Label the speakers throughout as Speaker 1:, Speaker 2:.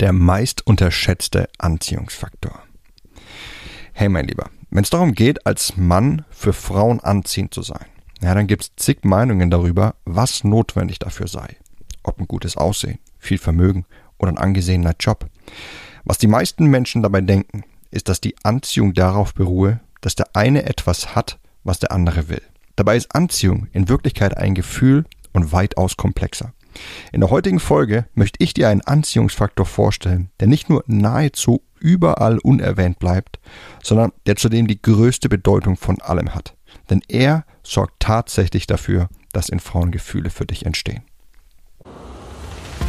Speaker 1: Der meist unterschätzte Anziehungsfaktor. Hey mein Lieber, wenn es darum geht, als Mann für Frauen anziehend zu sein, ja, dann gibt es zig Meinungen darüber, was notwendig dafür sei. Ob ein gutes Aussehen, viel Vermögen oder ein angesehener Job. Was die meisten Menschen dabei denken, ist, dass die Anziehung darauf beruhe, dass der eine etwas hat, was der andere will. Dabei ist Anziehung in Wirklichkeit ein Gefühl und weitaus komplexer. In der heutigen Folge möchte ich dir einen Anziehungsfaktor vorstellen, der nicht nur nahezu überall unerwähnt bleibt, sondern der zudem die größte Bedeutung von allem hat. Denn er sorgt tatsächlich dafür, dass in Frauen Gefühle für dich entstehen.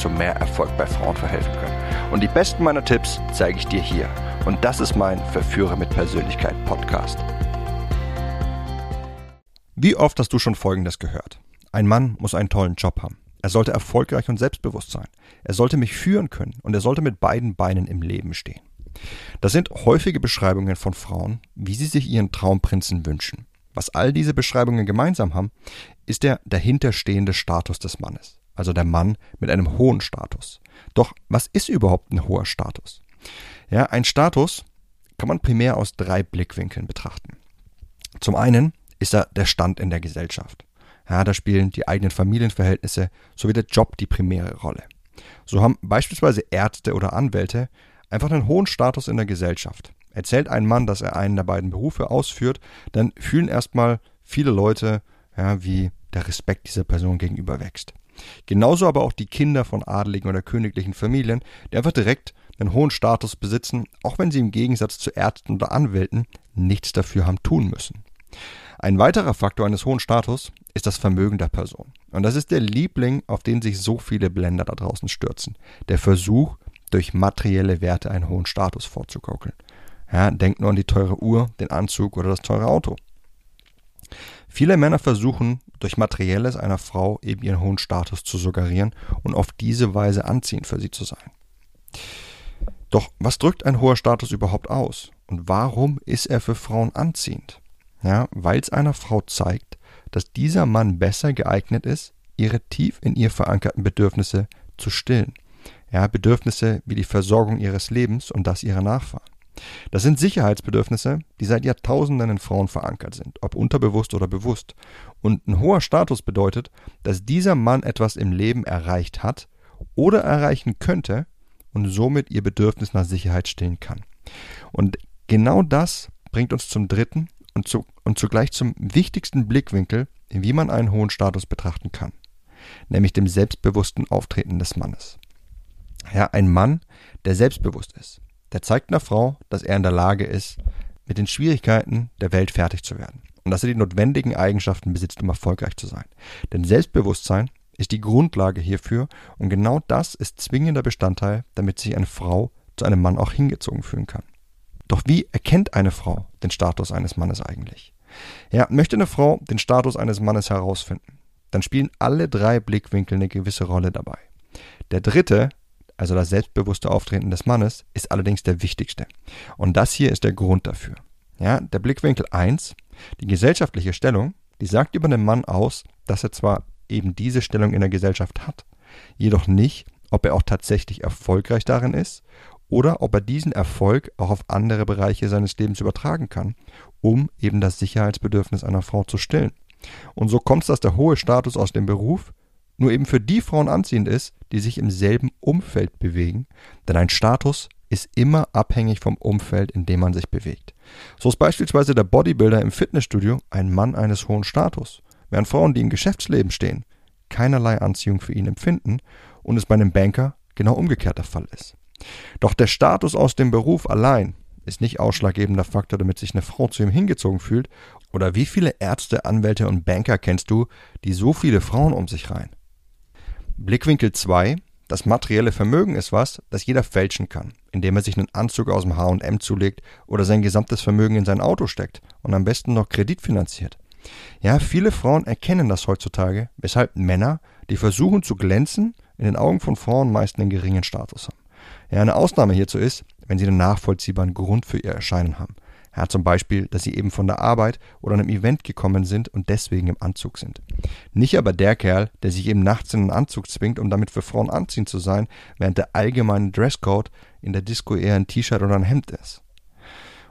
Speaker 1: zu mehr Erfolg bei Frauen verhelfen können. Und die besten meiner Tipps zeige ich dir hier. Und das ist mein Verführer mit Persönlichkeit Podcast. Wie oft hast du schon Folgendes gehört? Ein Mann muss einen tollen Job haben. Er sollte erfolgreich und selbstbewusst sein. Er sollte mich führen können und er sollte mit beiden Beinen im Leben stehen. Das sind häufige Beschreibungen von Frauen, wie sie sich ihren Traumprinzen wünschen. Was all diese Beschreibungen gemeinsam haben, ist der dahinterstehende Status des Mannes also der Mann mit einem hohen Status. Doch was ist überhaupt ein hoher Status? Ja, ein Status kann man primär aus drei Blickwinkeln betrachten. Zum einen ist er der Stand in der Gesellschaft. Ja, da spielen die eigenen Familienverhältnisse sowie der Job die primäre Rolle. So haben beispielsweise Ärzte oder Anwälte einfach einen hohen Status in der Gesellschaft. Erzählt ein Mann, dass er einen der beiden Berufe ausführt, dann fühlen erstmal viele Leute, ja, wie der Respekt dieser Person gegenüber wächst. Genauso aber auch die Kinder von adeligen oder königlichen Familien, die einfach direkt einen hohen Status besitzen, auch wenn sie im Gegensatz zu Ärzten oder Anwälten nichts dafür haben tun müssen. Ein weiterer Faktor eines hohen Status ist das Vermögen der Person. Und das ist der Liebling, auf den sich so viele Blender da draußen stürzen. Der Versuch, durch materielle Werte einen hohen Status vorzugaukeln. Ja, denkt nur an die teure Uhr, den Anzug oder das teure Auto. Viele Männer versuchen, durch Materielles einer Frau eben ihren hohen Status zu suggerieren und auf diese Weise anziehend für sie zu sein. Doch was drückt ein hoher Status überhaupt aus? Und warum ist er für Frauen anziehend? Ja, weil es einer Frau zeigt, dass dieser Mann besser geeignet ist, ihre tief in ihr verankerten Bedürfnisse zu stillen. Ja, Bedürfnisse wie die Versorgung ihres Lebens und das ihrer Nachfahren. Das sind Sicherheitsbedürfnisse, die seit Jahrtausenden in Frauen verankert sind, ob unterbewusst oder bewusst. Und ein hoher Status bedeutet, dass dieser Mann etwas im Leben erreicht hat oder erreichen könnte und somit ihr Bedürfnis nach Sicherheit stillen kann. Und genau das bringt uns zum dritten und, zu, und zugleich zum wichtigsten Blickwinkel, wie man einen hohen Status betrachten kann, nämlich dem selbstbewussten Auftreten des Mannes. Ja, ein Mann, der selbstbewusst ist, der zeigt einer Frau, dass er in der Lage ist, mit den Schwierigkeiten der Welt fertig zu werden. Und dass er die notwendigen Eigenschaften besitzt, um erfolgreich zu sein. Denn Selbstbewusstsein ist die Grundlage hierfür und genau das ist zwingender Bestandteil, damit sich eine Frau zu einem Mann auch hingezogen fühlen kann. Doch wie erkennt eine Frau den Status eines Mannes eigentlich? Ja, möchte eine Frau den Status eines Mannes herausfinden, dann spielen alle drei Blickwinkel eine gewisse Rolle dabei. Der dritte also das selbstbewusste Auftreten des Mannes, ist allerdings der wichtigste. Und das hier ist der Grund dafür. Ja, der Blickwinkel 1, die gesellschaftliche Stellung, die sagt über den Mann aus, dass er zwar eben diese Stellung in der Gesellschaft hat, jedoch nicht, ob er auch tatsächlich erfolgreich darin ist oder ob er diesen Erfolg auch auf andere Bereiche seines Lebens übertragen kann, um eben das Sicherheitsbedürfnis einer Frau zu stillen. Und so kommt es, dass der hohe Status aus dem Beruf nur eben für die Frauen anziehend ist, die sich im selben Umfeld bewegen, denn ein Status ist immer abhängig vom Umfeld, in dem man sich bewegt. So ist beispielsweise der Bodybuilder im Fitnessstudio ein Mann eines hohen Status, während Frauen, die im Geschäftsleben stehen, keinerlei Anziehung für ihn empfinden und es bei einem Banker genau umgekehrt der Fall ist. Doch der Status aus dem Beruf allein ist nicht ausschlaggebender Faktor, damit sich eine Frau zu ihm hingezogen fühlt. Oder wie viele Ärzte, Anwälte und Banker kennst du, die so viele Frauen um sich reihen? Blickwinkel 2, das materielle Vermögen ist was, das jeder fälschen kann, indem er sich einen Anzug aus dem H&M zulegt oder sein gesamtes Vermögen in sein Auto steckt und am besten noch kreditfinanziert. Ja, viele Frauen erkennen das heutzutage, weshalb Männer, die versuchen zu glänzen, in den Augen von Frauen meist einen geringen Status haben. Ja, eine Ausnahme hierzu ist, wenn sie einen nachvollziehbaren Grund für ihr Erscheinen haben. Ja, zum Beispiel, dass sie eben von der Arbeit oder einem Event gekommen sind und deswegen im Anzug sind. Nicht aber der Kerl, der sich eben nachts in einen Anzug zwingt, um damit für Frauen anziehend zu sein, während der allgemeine Dresscode in der Disco eher ein T-Shirt oder ein Hemd ist.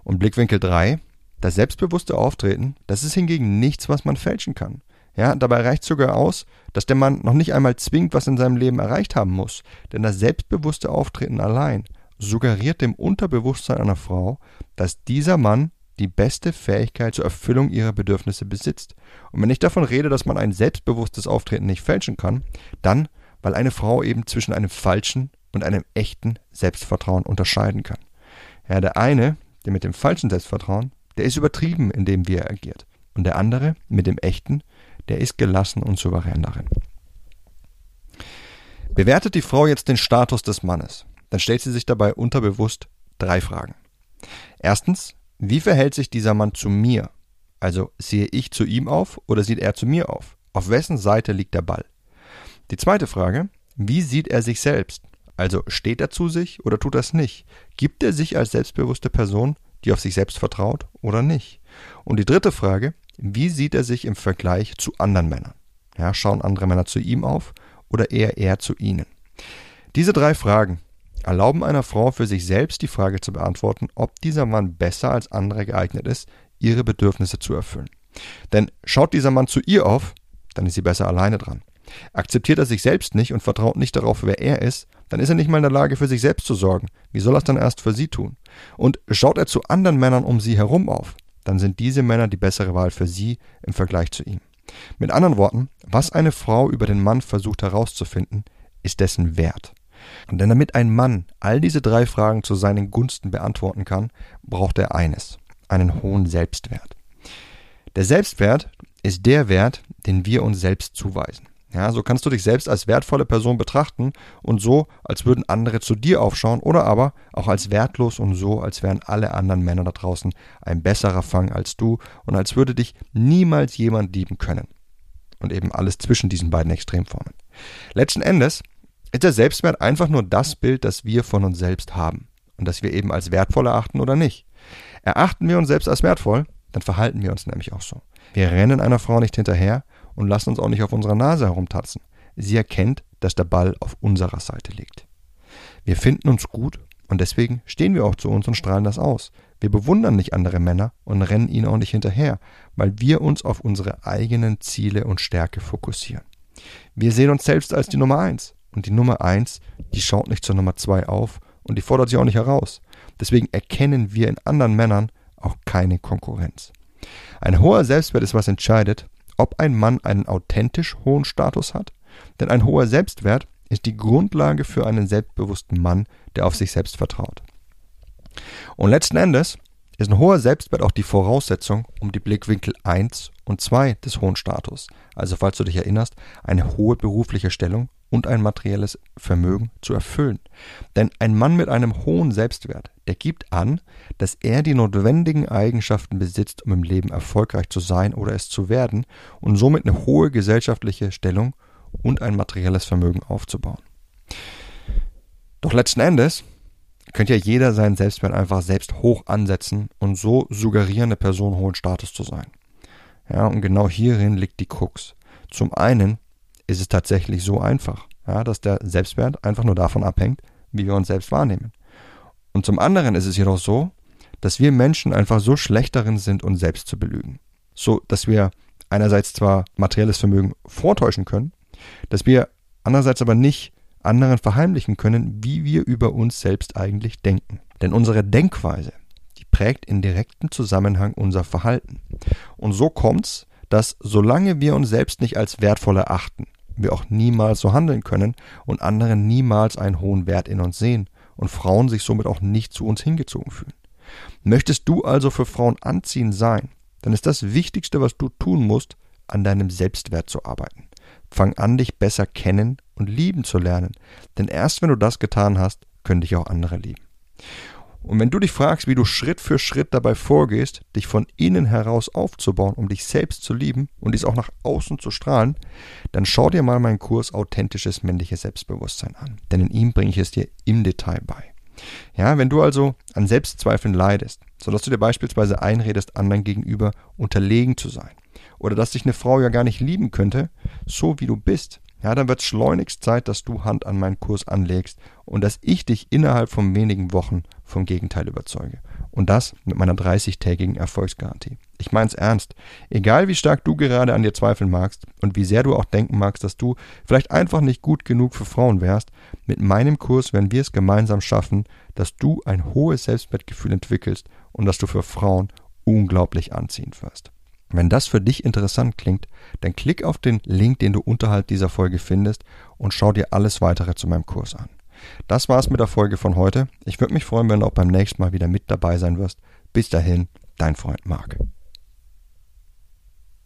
Speaker 1: Und Blickwinkel 3, das selbstbewusste Auftreten, das ist hingegen nichts, was man fälschen kann. Ja, dabei reicht sogar aus, dass der Mann noch nicht einmal zwingend was in seinem Leben erreicht haben muss, denn das selbstbewusste Auftreten allein suggeriert dem Unterbewusstsein einer Frau, dass dieser Mann die beste Fähigkeit zur Erfüllung ihrer Bedürfnisse besitzt. Und wenn ich davon rede, dass man ein selbstbewusstes Auftreten nicht fälschen kann, dann, weil eine Frau eben zwischen einem falschen und einem echten Selbstvertrauen unterscheiden kann. Ja, der eine, der mit dem falschen Selbstvertrauen, der ist übertrieben in dem, wie er agiert. Und der andere, mit dem echten, der ist gelassen und souverän darin. Bewertet die Frau jetzt den Status des Mannes, dann stellt sie sich dabei unterbewusst drei Fragen. Erstens, wie verhält sich dieser Mann zu mir? Also sehe ich zu ihm auf oder sieht er zu mir auf? Auf wessen Seite liegt der Ball? Die zweite Frage, wie sieht er sich selbst? Also steht er zu sich oder tut er es nicht? Gibt er sich als selbstbewusste Person, die auf sich selbst vertraut oder nicht? Und die dritte Frage, wie sieht er sich im Vergleich zu anderen Männern? Ja, schauen andere Männer zu ihm auf oder eher er zu ihnen? Diese drei Fragen erlauben einer Frau für sich selbst die Frage zu beantworten, ob dieser Mann besser als andere geeignet ist, ihre Bedürfnisse zu erfüllen. Denn schaut dieser Mann zu ihr auf, dann ist sie besser alleine dran. Akzeptiert er sich selbst nicht und vertraut nicht darauf, wer er ist, dann ist er nicht mal in der Lage, für sich selbst zu sorgen. Wie soll er es dann erst für sie tun? Und schaut er zu anderen Männern um sie herum auf, dann sind diese Männer die bessere Wahl für sie im Vergleich zu ihm. Mit anderen Worten, was eine Frau über den Mann versucht herauszufinden, ist dessen Wert. Denn damit ein Mann all diese drei Fragen zu seinen Gunsten beantworten kann, braucht er eines, einen hohen Selbstwert. Der Selbstwert ist der Wert, den wir uns selbst zuweisen. Ja, so kannst du dich selbst als wertvolle Person betrachten und so, als würden andere zu dir aufschauen oder aber auch als wertlos und so, als wären alle anderen Männer da draußen ein besserer Fang als du und als würde dich niemals jemand lieben können. Und eben alles zwischen diesen beiden Extremformen. Letzten Endes ist der Selbstwert einfach nur das Bild, das wir von uns selbst haben und das wir eben als wertvoll erachten oder nicht. Erachten wir uns selbst als wertvoll, dann verhalten wir uns nämlich auch so. Wir rennen einer Frau nicht hinterher und lassen uns auch nicht auf unserer Nase herumtatzen. Sie erkennt, dass der Ball auf unserer Seite liegt. Wir finden uns gut und deswegen stehen wir auch zu uns und strahlen das aus. Wir bewundern nicht andere Männer und rennen ihnen auch nicht hinterher, weil wir uns auf unsere eigenen Ziele und Stärke fokussieren. Wir sehen uns selbst als die Nummer eins und die Nummer 1, die schaut nicht zur Nummer 2 auf und die fordert sie auch nicht heraus. Deswegen erkennen wir in anderen Männern auch keine Konkurrenz. Ein hoher Selbstwert ist was entscheidet, ob ein Mann einen authentisch hohen Status hat, denn ein hoher Selbstwert ist die Grundlage für einen selbstbewussten Mann, der auf sich selbst vertraut. Und letzten Endes ist ein hoher Selbstwert auch die Voraussetzung, um die Blickwinkel 1 und 2 des hohen Status, also falls du dich erinnerst, eine hohe berufliche Stellung und ein materielles Vermögen zu erfüllen. Denn ein Mann mit einem hohen Selbstwert, der gibt an, dass er die notwendigen Eigenschaften besitzt, um im Leben erfolgreich zu sein oder es zu werden und somit eine hohe gesellschaftliche Stellung und ein materielles Vermögen aufzubauen. Doch letzten Endes könnte ja jeder seinen Selbstwert einfach selbst hoch ansetzen und so suggerieren, eine Person hohen Status zu sein. Ja, und genau hierin liegt die Krux. Zum einen ist es tatsächlich so einfach, ja, dass der Selbstwert einfach nur davon abhängt, wie wir uns selbst wahrnehmen. Und zum anderen ist es jedoch so, dass wir Menschen einfach so schlecht darin sind, uns selbst zu belügen. So, dass wir einerseits zwar materielles Vermögen vortäuschen können, dass wir andererseits aber nicht anderen verheimlichen können, wie wir über uns selbst eigentlich denken. Denn unsere Denkweise, die prägt in direktem Zusammenhang unser Verhalten. Und so kommt's, dass solange wir uns selbst nicht als wertvoll erachten, wir auch niemals so handeln können und andere niemals einen hohen Wert in uns sehen und Frauen sich somit auch nicht zu uns hingezogen fühlen. Möchtest du also für Frauen anziehend sein, dann ist das Wichtigste, was du tun musst, an deinem Selbstwert zu arbeiten. Fang an, dich besser kennen und lieben zu lernen. Denn erst wenn du das getan hast, können dich auch andere lieben. Und wenn du dich fragst, wie du Schritt für Schritt dabei vorgehst, dich von innen heraus aufzubauen, um dich selbst zu lieben und dies auch nach außen zu strahlen, dann schau dir mal meinen Kurs Authentisches männliches Selbstbewusstsein an. Denn in ihm bringe ich es dir im Detail bei. Ja, wenn du also an Selbstzweifeln leidest, sodass du dir beispielsweise einredest, anderen gegenüber unterlegen zu sein, oder dass dich eine Frau ja gar nicht lieben könnte, so wie du bist, ja, dann wird schleunigst Zeit, dass du Hand an meinen Kurs anlegst und dass ich dich innerhalb von wenigen Wochen vom Gegenteil überzeuge. Und das mit meiner 30-tägigen Erfolgsgarantie. Ich mein's ernst. Egal wie stark du gerade an dir zweifeln magst und wie sehr du auch denken magst, dass du vielleicht einfach nicht gut genug für Frauen wärst, mit meinem Kurs werden wir es gemeinsam schaffen, dass du ein hohes Selbstwertgefühl entwickelst und dass du für Frauen unglaublich anziehend wirst. Wenn das für dich interessant klingt, dann klick auf den Link, den du unterhalb dieser Folge findest und schau dir alles weitere zu meinem Kurs an. Das war's mit der Folge von heute. Ich würde mich freuen, wenn du auch beim nächsten Mal wieder mit dabei sein wirst. Bis dahin, dein Freund Marc.